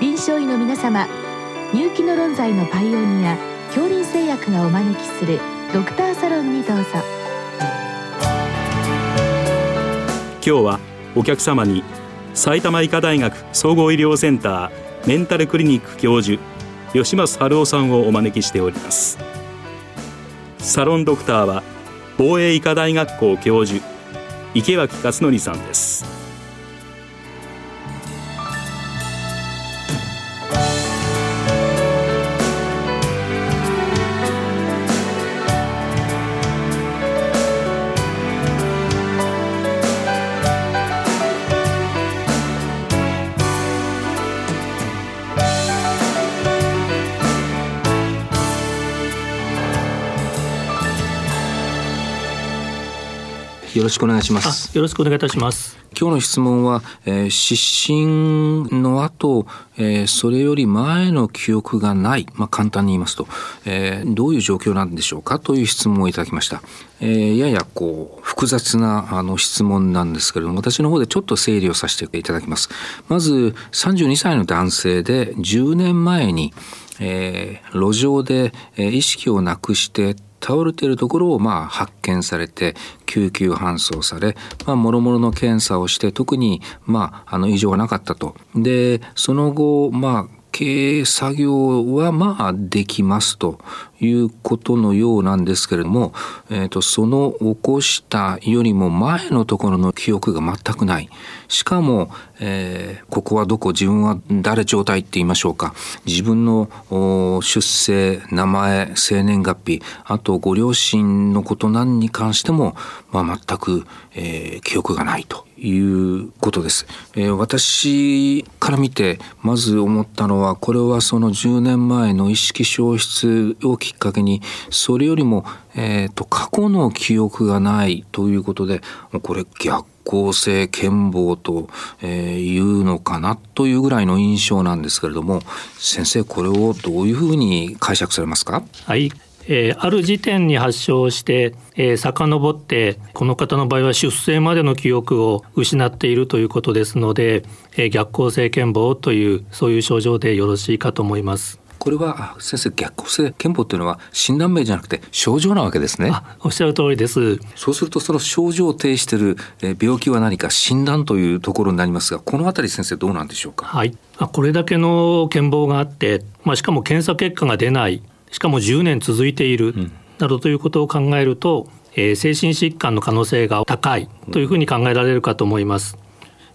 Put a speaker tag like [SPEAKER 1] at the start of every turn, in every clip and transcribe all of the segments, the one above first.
[SPEAKER 1] 臨床医の皆様入気の論剤のパイオニア恐林製薬がお招きするドクターサロンにどうぞ。
[SPEAKER 2] 今日はお客様に埼玉医科大学総合医療センターメンタルクリニック教授吉松春夫さんをお招きしております。サロンドクターは防衛医科大学校教授池脇勝則さんです。
[SPEAKER 3] よろしくお願いします。
[SPEAKER 4] よろしくお願いいたします。
[SPEAKER 3] 今日の質問は、えー、失神の後、えー、それより前の記憶がない、まあ、簡単に言いますと、えー、どういう状況なんでしょうかという質問をいただきました。えー、ややこう複雑なあの質問なんですけれども私の方でちょっと整理をさせていただきます。まず32歳の男性で10年前にえー、路上で、えー、意識をなくして倒れているところをまあ発見されて救急搬送され、もろもろの検査をして特にまああの異常はなかったと。でその後まあ経営作業はまあできますということのようなんですけれども、えーと、その起こしたよりも前のところの記憶が全くない。しかも、えー、ここはどこ自分は誰状態って言いましょうか。自分の出生名前生年月日あとご両親のこと何に関しても、まあ、全く、えー、記憶がないということです、えー、私から見てまず思ったのはこれはその10年前の意識消失をききっかけにそれよりも、えーと、過去の記憶がないということでこれ逆行性健忘と、え、いうのかなというぐらいの印象なんですけれども先生これをどういうふうに解釈されますか？
[SPEAKER 4] はいえー、ある時点に発症して、えー、遡ってこの方の場合は出生までの記憶を失っているということですので、えー、逆行性健忘というそういう症状でよろしいかと思います。
[SPEAKER 3] これは先生逆行性憲法というのは診断名じゃなくて症状なわけですね。
[SPEAKER 4] おっしゃる通りです。
[SPEAKER 3] そうするとその症状を呈している病気は何か診断というところになりますがこのあたり先生どうなんでしょうか？
[SPEAKER 4] はい。これだけの健忘があって、まあ、しかも検査結果が出ないしかも10年続いている、などということを考えると、えー、精神疾患の可能性が高いというふうに考えられるかと思います。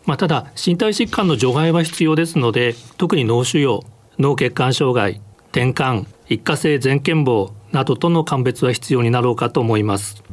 [SPEAKER 4] まあ、ただ身体疾患の除外は必要ですので特に脳腫瘍脳血管障害転換一過性全健忘などとの鑑別は必要になろうかと思います。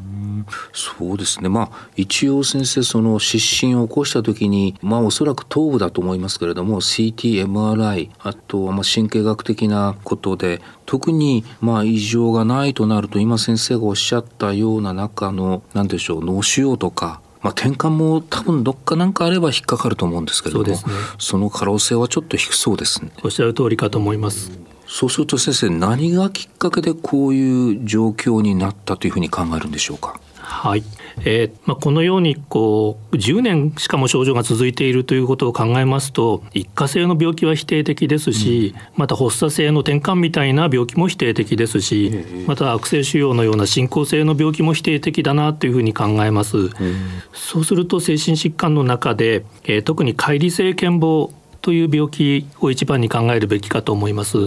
[SPEAKER 3] そうですねまあ一応先生その失神を起こした時にまあおそらく頭部だと思いますけれども CTMRI あとはま神経学的なことで特にまあ異常がないとなると今先生がおっしゃったような中の何でしょう脳腫瘍とかまあ、転換も多分どっかなんかあれば引っかかると思うんですけれどもそ、ね,、の可能性はちょっと低そうですね。
[SPEAKER 4] おっしゃる通りかと思います。
[SPEAKER 3] そうすると先生何がきっかけでこういう状況になったというふうに考えるんでしょうか？
[SPEAKER 4] はい、えーまあ、このようにこう10年しかも症状が続いているということを考えますと一過性の病気は否定的ですし、うん、また発作性の転換みたいな病気も否定的ですし、また悪性腫瘍のような進行性の病気も否定的だなというふうに考えます。うん、そうすると精神疾患の中で、えー、特に乖離性健忘という病気を一番に考えるべきかと思います。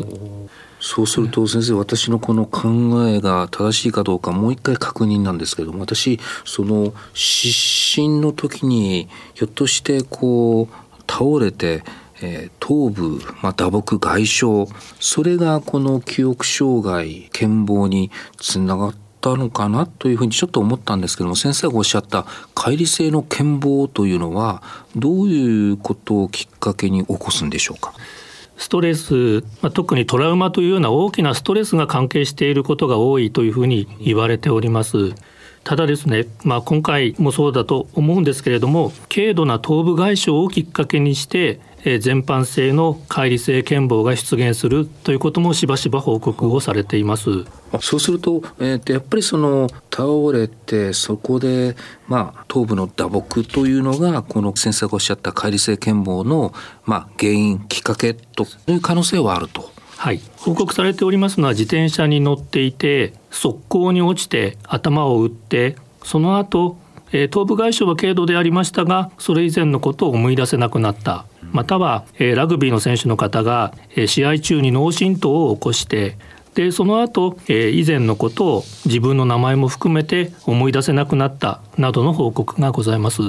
[SPEAKER 3] そうすると先生私のこの考えが正しいかどうかもう一回確認なんですけども私その失神の時にひょっとしてこう倒れてえ、頭部、まあ、打撲外傷それがこの記憶障害健忘につながったのかなというふうにちょっと思ったんですけども先生がおっしゃった乖離性の健忘というのはどういうことをきっかけに起こすんでしょうか？
[SPEAKER 4] ストレス、まあ、特にトラウマというような大きなストレスが関係していることが多いというふうに言われております。ただですね、まあ、今回もそうだと思うんですけれども軽度な頭部外傷をきっかけにして全般性の乖離性健忘が出現するということもしばしば報告をされています。
[SPEAKER 3] そうすると、えー、とやっぱりその倒れてそこで、まあ、頭部の打撲というのがこの先生がおっしゃった解離性健忘の、まあ、原因きっかけという可能性はあると。
[SPEAKER 4] はい、報告されておりますのは自転車に乗っていて側溝に落ちて頭を打ってその後え頭部外傷は軽度でありましたがそれ以前のことを思い出せなくなったまたは、えラグビーの選手の方が、え試合中に脳震盪を起こしてでその後、え以前のことを自分の名前も含めて思い出せなくなったなどの報告がございます。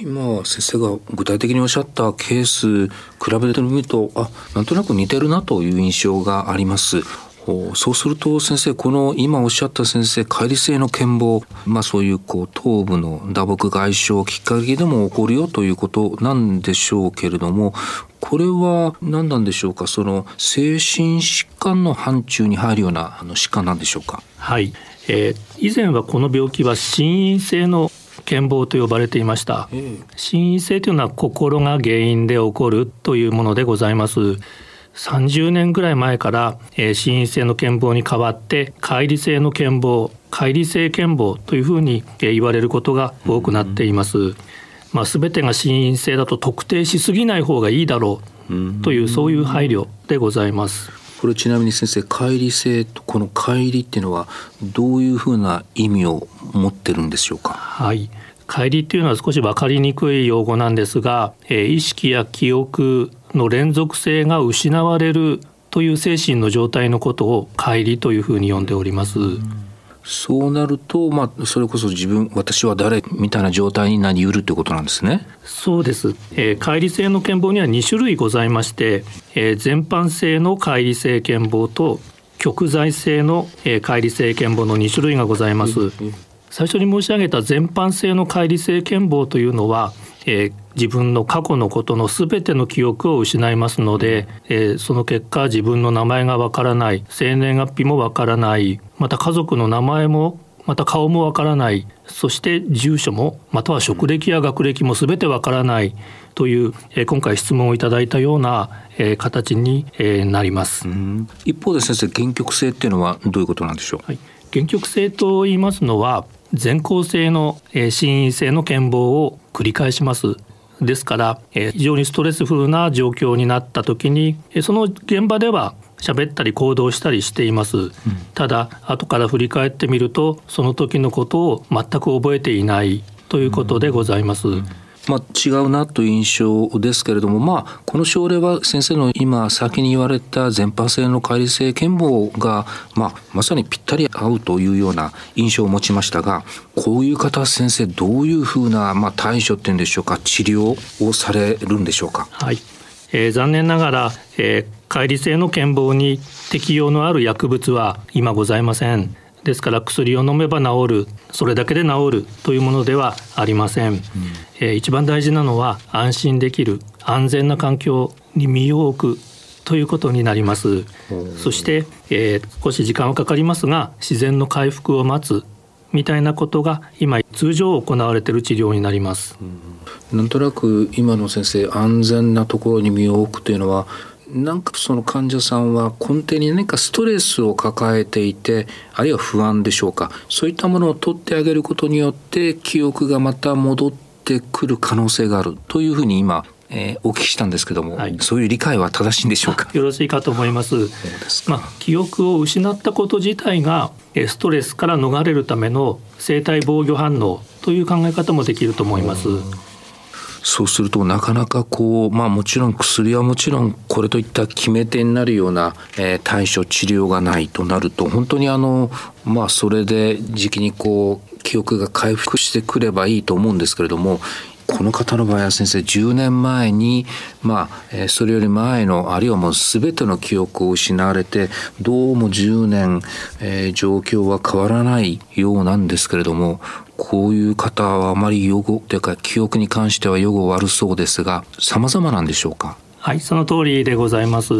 [SPEAKER 3] 今先生が具体的におっしゃったケース比べてみるとあなんとなく似てるなという印象がありますそうすると先生この今おっしゃった先生乖離性の健忘まあそういうこう頭部の打撲外傷きっかけでも起こるよということなんでしょうけれどもこれは何なんでしょうか？その精神疾患の範疇に入るようなあの疾患なんでしょうか？
[SPEAKER 4] はい、えー、以前はこの病気は心因性の健忘と呼ばれていました、心因性というのは心が原因で起こるというものでございます30年ぐらい前から、えー、心因性の健忘に代わって乖離性の健忘乖離性健忘というふうに、えー、言われることが多くなっています。うん、まあ、全てが心因性だと特定しすぎない方がいいだろうというそういう配慮でございます。
[SPEAKER 3] これちなみに先生乖離性とこの乖離っていうのはどういうふうな意味を持ってるんでしょうか？
[SPEAKER 4] はい。乖離っていうのは少し分かりにくい用語なんですが、えー、意識や記憶の連続性が失われるという精神の状態のことを乖離というふうに呼んでおります。
[SPEAKER 3] そうなると、まあ、それこそ自分私は誰みたいな状態になりうるということなんですね。
[SPEAKER 4] そうです。えー、乖離性の健忘には2種類ございまして、えー、全般性の乖離性健忘と極在性の、えー、乖離性健忘の2種類がございます。最初に申し上げた全般性の乖離性健忘というのは、えー、自分の過去のことの全ての記憶を失いますので、えー、その結果自分の名前がわからない生年月日もわからないまた家族の名前もまた顔もわからないそして住所もまたは職歴や学歴も全てわからないという、えー、今回質問をいただいたような、えー、形に、えー、なります。
[SPEAKER 3] 一方で先生原曲性っていうのはどういうことなんでしょう、
[SPEAKER 4] はい、原曲性と言いますのは全校性の、えー、心因性の健忘を繰り返します。ですから、えー、非常にストレスフルな状況になった時に、えー、その現場では喋ったり行動したりしています、うん、ただ後から振り返ってみるとその時のことを全く覚えていないということでございます、うんうん
[SPEAKER 3] まあ、違うなという印象ですけれども、まあ、この症例は先生の今先に言われた全般性の乖離性健忘が、まあ、まさにぴったり合うというような印象を持ちましたがこういう方先生どういうふうな、まあ、対処っていうんでしょうか治療をされるんでしょうか？
[SPEAKER 4] はいえー、残念ながら、えー、乖離性の健忘に適用のある薬物は今ございません。ですから薬を飲めば治るそれだけで治るというものではありません、うん、えー、一番大事なのは安心できる安全な環境に身を置くということになります。そして、えー、少し時間はかかりますが自然の回復を待つみたいなことが今通常行われている治療になります、
[SPEAKER 3] うん、なんとなく今の先生安全なところに身を置くというのはなんかその患者さんは根底に何かストレスを抱えていてあるいは不安でしょうか。そういったものを取ってあげることによって記憶がまた戻ってくる可能性がある。というふうに今えー、お聞きしたんですけども、はい、そういう理解は正しいんでしょうか？
[SPEAKER 4] よろしいかと思います。まあ、記憶を失ったこと自体がストレスから逃れるための生体防御反応という考え方もできると思います。
[SPEAKER 3] そうするとなかなかこうまあもちろん薬はもちろんこれといった決め手になるような、えー、対処治療がないとなると本当にあのまあそれで時期にこう記憶が回復してくればいいと思うんですけれどもこの方の場合は先生10年前に、まあ、えそれより前のあるいはもう全ての記憶を失われてどうも10年、えー、状況は変わらないようなんですけれどもこういう方はあまり予後というか記憶に関しては予後悪そうですが様々なんでしょうか？
[SPEAKER 4] はいその通りでございます、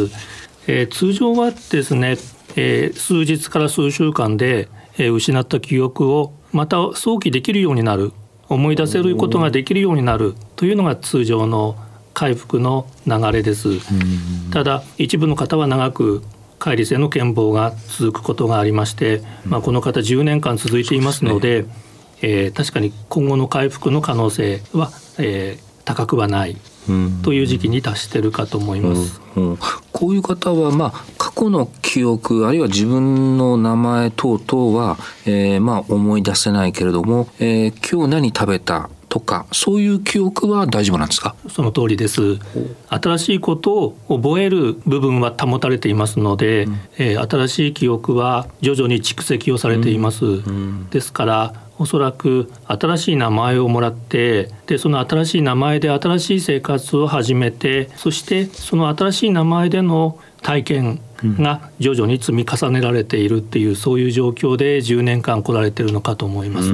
[SPEAKER 4] えー、通常はですね、えー、数日から数週間で、えー、失った記憶をまた早期できるようになる。思い出せることができるようになるというのが通常の回復の流れです。ただ一部の方は長く解離性の健忘が続くことがありまして、まあ、この方10年間続いていますので、ね。えー、確かに今後の回復の可能性は、えー、高くはないという時期に達しているかと思います。
[SPEAKER 3] うんうん、こういう方は、まあ、過去の記憶あるいは自分の名前等々は、えー、まあ思い出せないけれども、えー、今日何食べたとかそういう記憶は大丈夫なんですか？
[SPEAKER 4] その通りです。新しいことを覚える部分は保たれていますので、うん、えー、新しい記憶は徐々に蓄積をされています、うん、ですからおそらく新しい名前をもらってでその新しい名前で新しい生活を始めてそしてその新しい名前での体験が徐々に積み重ねられているっていうそういう状況で10年間来られてるのかと思います。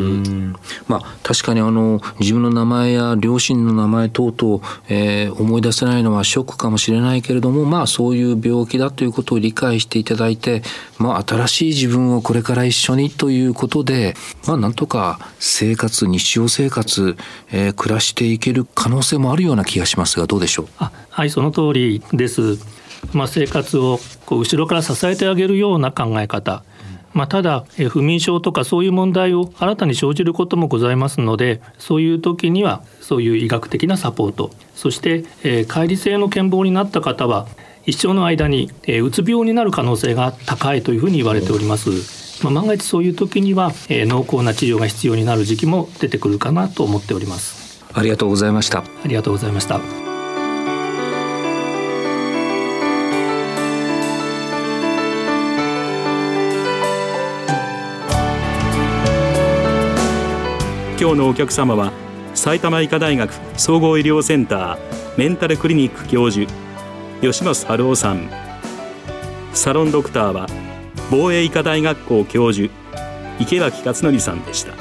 [SPEAKER 3] まあ、確かにあの自分の名前や両親の名前等々、えー、思い出せないのはショックかもしれないけれども、まあ、そういう病気だということを理解していただいて、まあ、新しい自分をこれから一緒にということで、まあ、なんとか生活日常生活、えー、暮らしていける可能性もあるような気がしますがどうでしょう？
[SPEAKER 4] あはいその通りです。まあ、生活をこう後ろから支えてあげるような考え方。まあ、ただ不眠症とかそういう問題を新たに生じることもございますのでそういう時にはそういう医学的なサポート。そして、えー、乖離性の健忘になった方は一生の間に、えー、うつ病になる可能性が高いというふうに言われております。まあ、万が一そういう時には、えー、濃厚な治療が必要になる時期も出てくるかなと思っております。
[SPEAKER 3] ありがとうございました。
[SPEAKER 4] ありがとうございました
[SPEAKER 2] 今日のお客様は埼玉医科大学総合医療センターメンタルクリニック教授吉松春夫さん。サロンドクターは防衛医科大学校教授池脇勝則さんでした。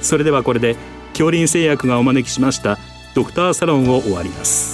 [SPEAKER 2] それではこれで恐林製薬がお招きしましたドクターサロンを終わります。